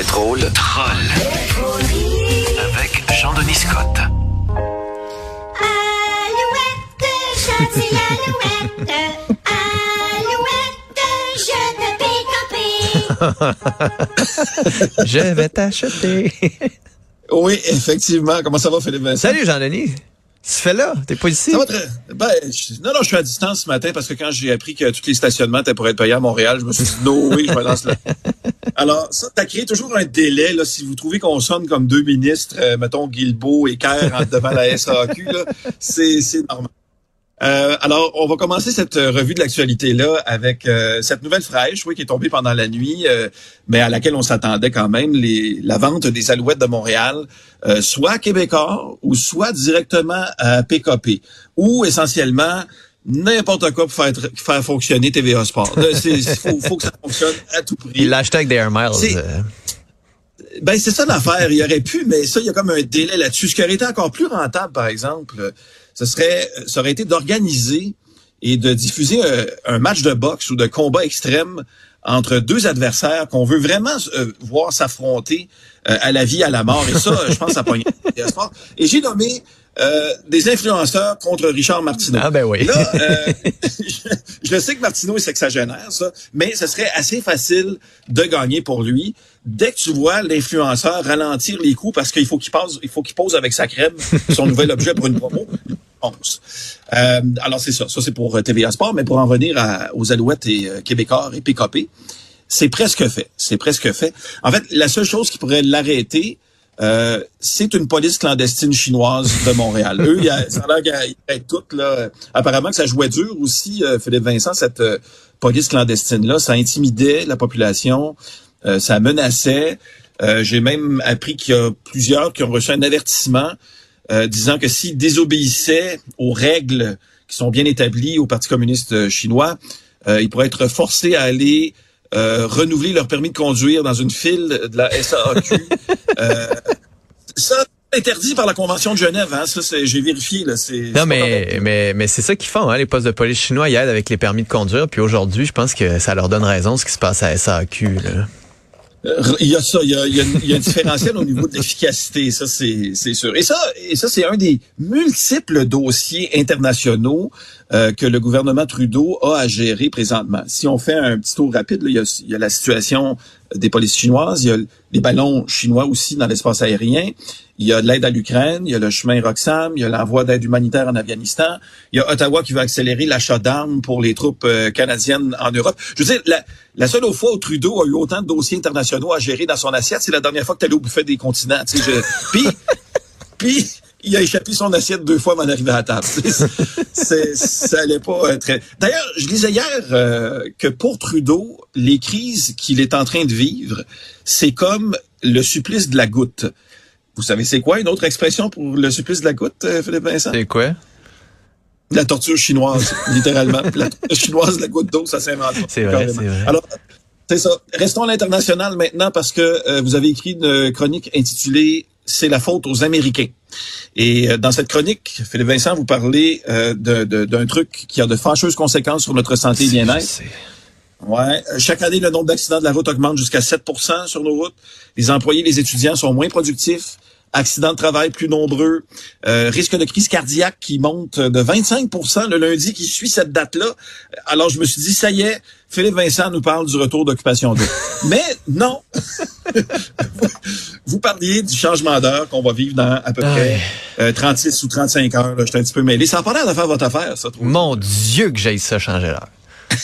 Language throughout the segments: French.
Les drôles trolls. Avec Jean-Denis Scott. Alouette, alouette, alouette, je te pique Je vais t'acheter. Oui, effectivement. Comment ça va, Philippe Vincent? Salut Jean-Denis. Tu fais là? T'es pas ici? Ça va très... Ben, je- non, non, je suis à distance ce matin parce que quand j'ai appris que tous les stationnements étaient pour être payés à Montréal, je me suis dit, no oui, je me lance là. Alors, ça, t'as créé toujours un délai, là, si vous trouvez qu'on sonne comme deux ministres, euh, mettons Guilbeault et Kerr devant la SAQ, c'est, normal. Euh, alors, on va commencer cette euh, revue de l'actualité-là avec euh, cette nouvelle fraîche, oui, qui est tombée pendant la nuit, euh, mais à laquelle on s'attendait quand même, la vente des Alouettes de Montréal, soit à Québécois ou soit directement à PKP, ou essentiellement n'importe quoi pour faire, faire fonctionner TVA Sport. Il faut, faut que ça fonctionne à tout prix. Et l'hashtag des Air Miles. C'est- euh, Ben, c'est ça l'affaire. Il y aurait pu, mais ça, il y a comme un délai là-dessus. Ce qui aurait été encore plus rentable, par exemple, euh, ce serait, ça aurait été d'organiser et de diffuser un, un match de boxe ou de combat extrême entre deux adversaires qu'on veut vraiment euh, voir s'affronter euh, à la vie, à la mort. Et ça, je pense, ça pogne. Et j'ai nommé euh, des influenceurs contre Richard Martineau. Ah ben oui. Là, euh, je, je sais que Martineau est sexagénaire, ça, mais ce serait assez facile de gagner pour lui. Dès que tu vois l'influenceur ralentir les coups parce qu'il faut qu'il passe, il faut qu'il pose avec sa crème son nouvel objet pour une promo, il pense. Euh, alors c'est ça, ça c'est pour euh, TVA Sport, mais pour en revenir à- aux Alouettes et euh, Québécois et PKP, c'est presque fait. C'est presque fait. En fait, la seule chose qui pourrait l'arrêter, euh, c'est une police clandestine chinoise de Montréal. Eux, il y a, ça a l'air toutes, là. Apparemment que ça jouait dur aussi, euh, Philippe Vincent, cette euh, police clandestine-là. Ça intimidait la population, ça menaçait. J'ai même appris qu'il y a plusieurs qui ont reçu un avertissement euh, disant que s'ils désobéissaient aux règles qui sont bien établies au Parti communiste euh, chinois, euh, ils pourraient être forcés à aller euh, renouveler leur permis de conduire dans une file de la SAQ. euh, ça interdit par la Convention de Genève, hein, ça j'ai vérifié là, c'est c'est Non, mais, mais, mais c'est ça qu'ils font, hein, les postes de police chinois, ils aident avec les permis de conduire. Puis aujourd'hui, je pense que ça leur donne raison ce qui se passe à SAQ. Là. Euh, il y a ça, il y a, il y a, il un différentiel au niveau de l'efficacité, ça c'est c'est sûr. Et ça, et ça c'est un des multiples dossiers internationaux euh, que le gouvernement Trudeau a à gérer présentement. Si on fait un petit tour rapide, là, il y a la situation des polices chinoises, il y a les ballons chinois aussi dans l'espace aérien, il y a de l'aide à l'Ukraine, il y a le chemin Roxham, il y a l'envoi d'aide humanitaire en Afghanistan, il y a Ottawa qui veut accélérer l'achat d'armes pour les troupes euh, canadiennes en Europe. Je veux dire, la, la seule fois où Trudeau a eu autant de dossiers internationaux à gérer dans son assiette, c'est la dernière fois que tu allé au buffet des continents. Puis, puis il a échappé son assiette deux fois avant d'arriver à la table. C'est- ça allait pas euh, très. D'ailleurs, je lisais hier euh, que pour Trudeau, les crises qu'il est en train de vivre, c'est comme le supplice de la goutte. Vous savez, c'est quoi une autre expression pour le supplice de la goutte, euh, Philippe Vincent? C'est quoi? La torture chinoise, littéralement. La torture chinoise, la goutte d'eau, ça s'invente. C'est vrai, c'est vrai. Alors, c'est ça. Restons à l'international maintenant parce que euh, vous avez écrit une chronique intitulée C'est la faute aux Américains. Et euh, dans cette chronique, Philippe Vincent, vous parlez euh, d'un truc qui a de fâcheuses conséquences sur notre santé et bien-être. Ouais. Chaque année, le nombre d'accidents de la route augmente jusqu'à 7% sur nos routes. Les employés, les étudiants sont moins productifs. Accidents de travail plus nombreux. Euh, risque de crise cardiaque qui monte de 25% le lundi qui suit cette date-là. Alors, je me suis dit, ça y est, Philippe Vincent nous parle du retour d'occupation d'eau. Mais non! Vous parliez du changement d'heure qu'on va vivre dans à peu près euh, 36 ou 35 heures. Là, J'étais un petit peu mêlé. Ça n'a pas l'air de faire votre affaire, ça, trop. Mon Dieu que j'ai ça changer l'heure.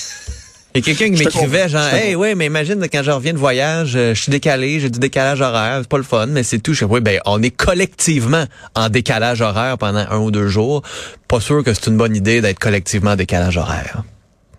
Et quelqu'un qui m'écrivait genre Hey ouais, mais imagine quand je reviens de voyage, euh, je suis décalé, j'ai du décalage horaire, c'est pas le fun, mais c'est tout. Je dis, oui, ben on est collectivement en décalage horaire pendant un ou deux jours. Pas sûr que c'est une bonne idée d'être collectivement en décalage horaire.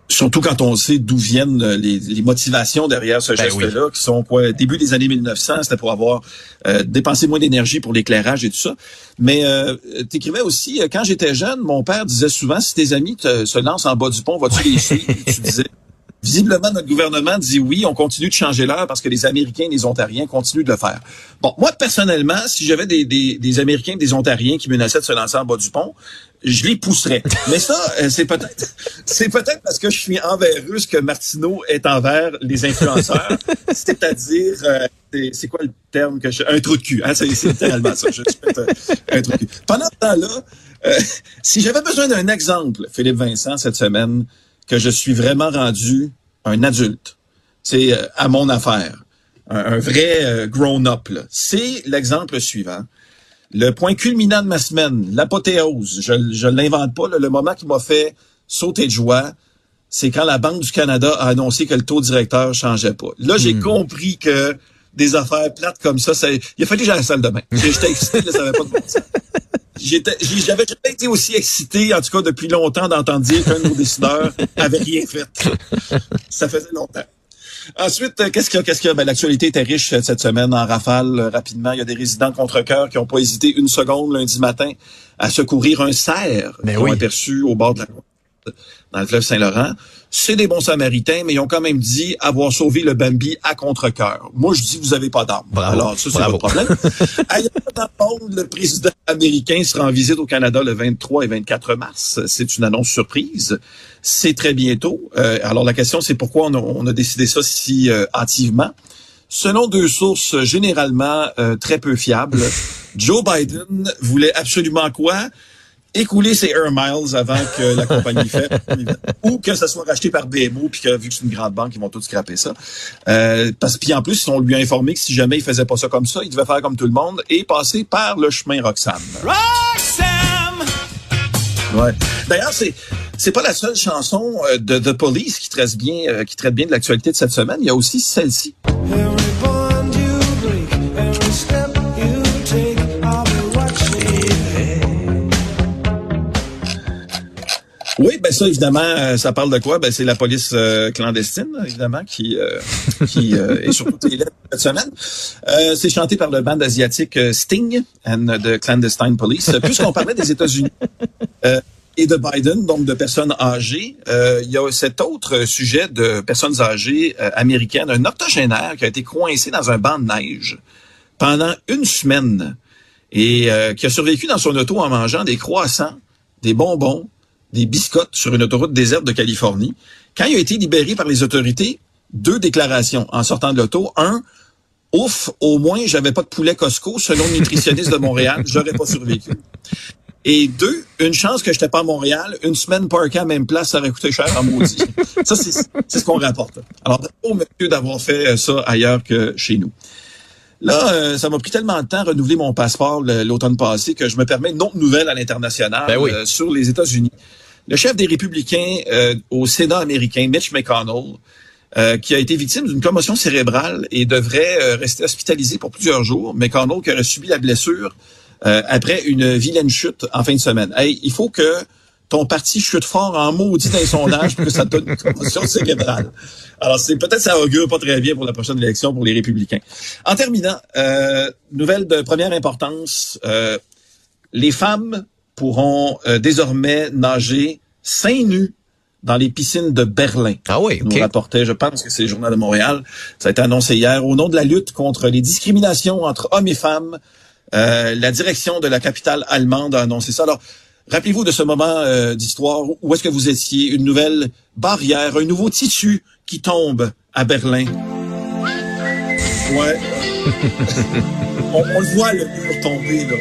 Surtout quand on sait d'où viennent euh, les, les motivations derrière ce Ben geste-là, qui sont quoi début des années 1900, c'était pour avoir euh, dépensé moins d'énergie pour l'éclairage et tout ça. Mais euh, t'écrivais aussi, euh, quand j'étais jeune, mon père disait souvent, si tes amis te- se lancent en bas du pont, vas-tu les suivre? tu disais, visiblement, notre gouvernement dit oui, on continue de changer l'heure parce que les Américains et les Ontariens continuent de le faire. Bon, moi, personnellement, si j'avais des, des, des Américains et des Ontariens qui menaçaient de se lancer en bas du pont, je les pousserais. Mais ça, euh, c'est peut-être, c'est peut-être parce que je suis envers eux ce que Martineau est envers les influenceurs. C'est-à-dire, euh, c'est- c'est quoi le terme que je, un trou de cul. Hein? C'est c'est littéralement ça. Je peut-être, euh, un trou de cul. Pendant ce temps-là, euh, si j'avais besoin d'un exemple, Philippe Vincent, cette semaine, que je suis vraiment rendu un adulte, c'est euh, à mon affaire, un, un vrai grown-up, là. c'est l'exemple suivant. Le point culminant de ma semaine, l'apothéose, je je l'invente pas, là, le moment qui m'a fait sauter de joie, c'est quand la Banque du Canada a annoncé que le taux directeur changeait pas. Là, j'ai compris que des affaires plates comme ça, ça il a fallu que j'aille à la salle de bain. J'étais excité, là, ça avait pas de bon j'avais jamais été aussi excité, en tout cas depuis longtemps, d'entendre dire qu'un de nos décideurs avait rien fait. Ça faisait longtemps. Ensuite, euh, qu'est-ce qu'il y a? Qu'est-ce qu'il y a? Ben, l'actualité était riche euh, cette semaine en rafale, euh, rapidement. Il y a des résidents contre cœur qui n'ont pas hésité une seconde lundi matin à secourir un cerf Ben qu'ils ont oui. aperçu au bord de la dans le fleuve Saint-Laurent. C'est des bons samaritains, mais ils ont quand même dit avoir sauvé le Bambi à contre-cœur. Moi, je dis, vous avez pas d'armes. Alors, ça, c'est votre problème. Ailleurs dans le monde, le président américain sera en visite au Canada le 23 et 24 mars. C'est une annonce surprise. C'est très bientôt. Euh, alors, la question, c'est pourquoi on a, on a décidé ça si euh, hâtivement? Selon deux sources généralement euh, très peu fiables, Joe Biden voulait absolument quoi? Écouler ses Air Miles avant que la compagnie fait, ou que ça soit racheté par BMO, puis que vu que c'est une grande banque, ils vont tout scraper ça. Euh, parce puis en plus, on lui a informé que si jamais il faisait pas ça comme ça, il devait faire comme tout le monde et passer par le chemin Roxham. Ouais. D'ailleurs, c'est c'est pas la seule chanson euh, de The Police qui traite bien euh, qui traite bien de l'actualité de cette semaine. Il y a aussi celle-ci. Ça évidemment, euh, ça parle de quoi? Ben c'est la police euh, clandestine évidemment qui euh, qui euh, est sur toutes les lettres cette semaine. Euh, c'est chanté par le band asiatique Sting and the Clandestine Police. Puisqu'on parlait des États-Unis euh, et de Biden, donc de personnes âgées, euh, il y a cet autre sujet de personnes âgées euh, américaines, un octogénaire qui a été coincé dans un banc de neige pendant une semaine et euh, qui a survécu dans son auto en mangeant des croissants, des bonbons, des biscottes sur une autoroute déserte de Californie. Quand il a été libéré par les autorités, deux déclarations en sortant de l'auto. Un, ouf, au moins j'avais pas de poulet Costco, selon le nutritionniste de Montréal, j'aurais pas survécu. Et deux, une chance que j'étais pas à Montréal, une semaine parquée à même place, ça aurait coûté cher en maudit. ça, c'est ce qu'on rapporte. Alors, au monsieur d'avoir fait ça ailleurs que chez nous. Là, euh, ça m'a pris tellement de temps à renouveler mon passeport l'automne passé que je me permets une autre nouvelle à l'international Ben oui. euh, sur les États-Unis. Le chef des républicains euh, au Sénat américain, Mitch McConnell, euh, qui a été victime d'une commotion cérébrale et devrait euh, rester hospitalisé pour plusieurs jours. McConnell qui aurait subi la blessure euh, après une vilaine chute en fin de semaine. Hey, il faut que ton parti chute fort en maudit dans les sondages pour que ça donne une commotion cérébrale. Alors, c'est peut-être ça augure pas très bien pour la prochaine élection pour les républicains. En terminant, euh, nouvelle de première importance, euh, les femmes pourront euh, désormais nager seins nus dans les piscines de Berlin. Ah oui, Nous OK. rapportait, je pense que c'est le Journal de Montréal. Ça a été annoncé hier au nom de la lutte contre les discriminations entre hommes et femmes. euh, la direction de la capitale allemande a annoncé ça. Alors, rappelez-vous de ce moment euh, d'histoire. Où est-ce que vous étiez? Une nouvelle barrière, un nouveau tissu qui tombe à Berlin. Ouais. on, on le voit, le mur tomber, là.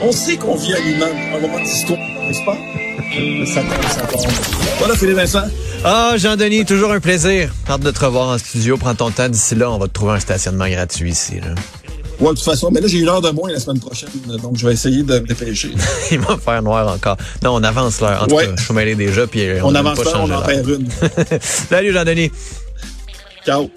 On sait qu'on vit moment, un moment d'histoire, n'est-ce pas? Ça tombe, ça tombe. Voilà, Philippe Vincent. Ah, Jean-Denis, toujours un plaisir. Hâte de te revoir en studio. Prends ton temps d'ici là. On va te trouver un stationnement gratuit ici. Là. Ouais, de toute façon, mais là, j'ai une heure de moins la semaine prochaine, donc je vais essayer de me dépêcher. Il va faire noir encore. Non, on avance l'heure. En tout Ouais. cas, je suis mêlé déjà. Puis on, On, n'a avance pas on en perd une. Salut, Jean-Denis. Ciao.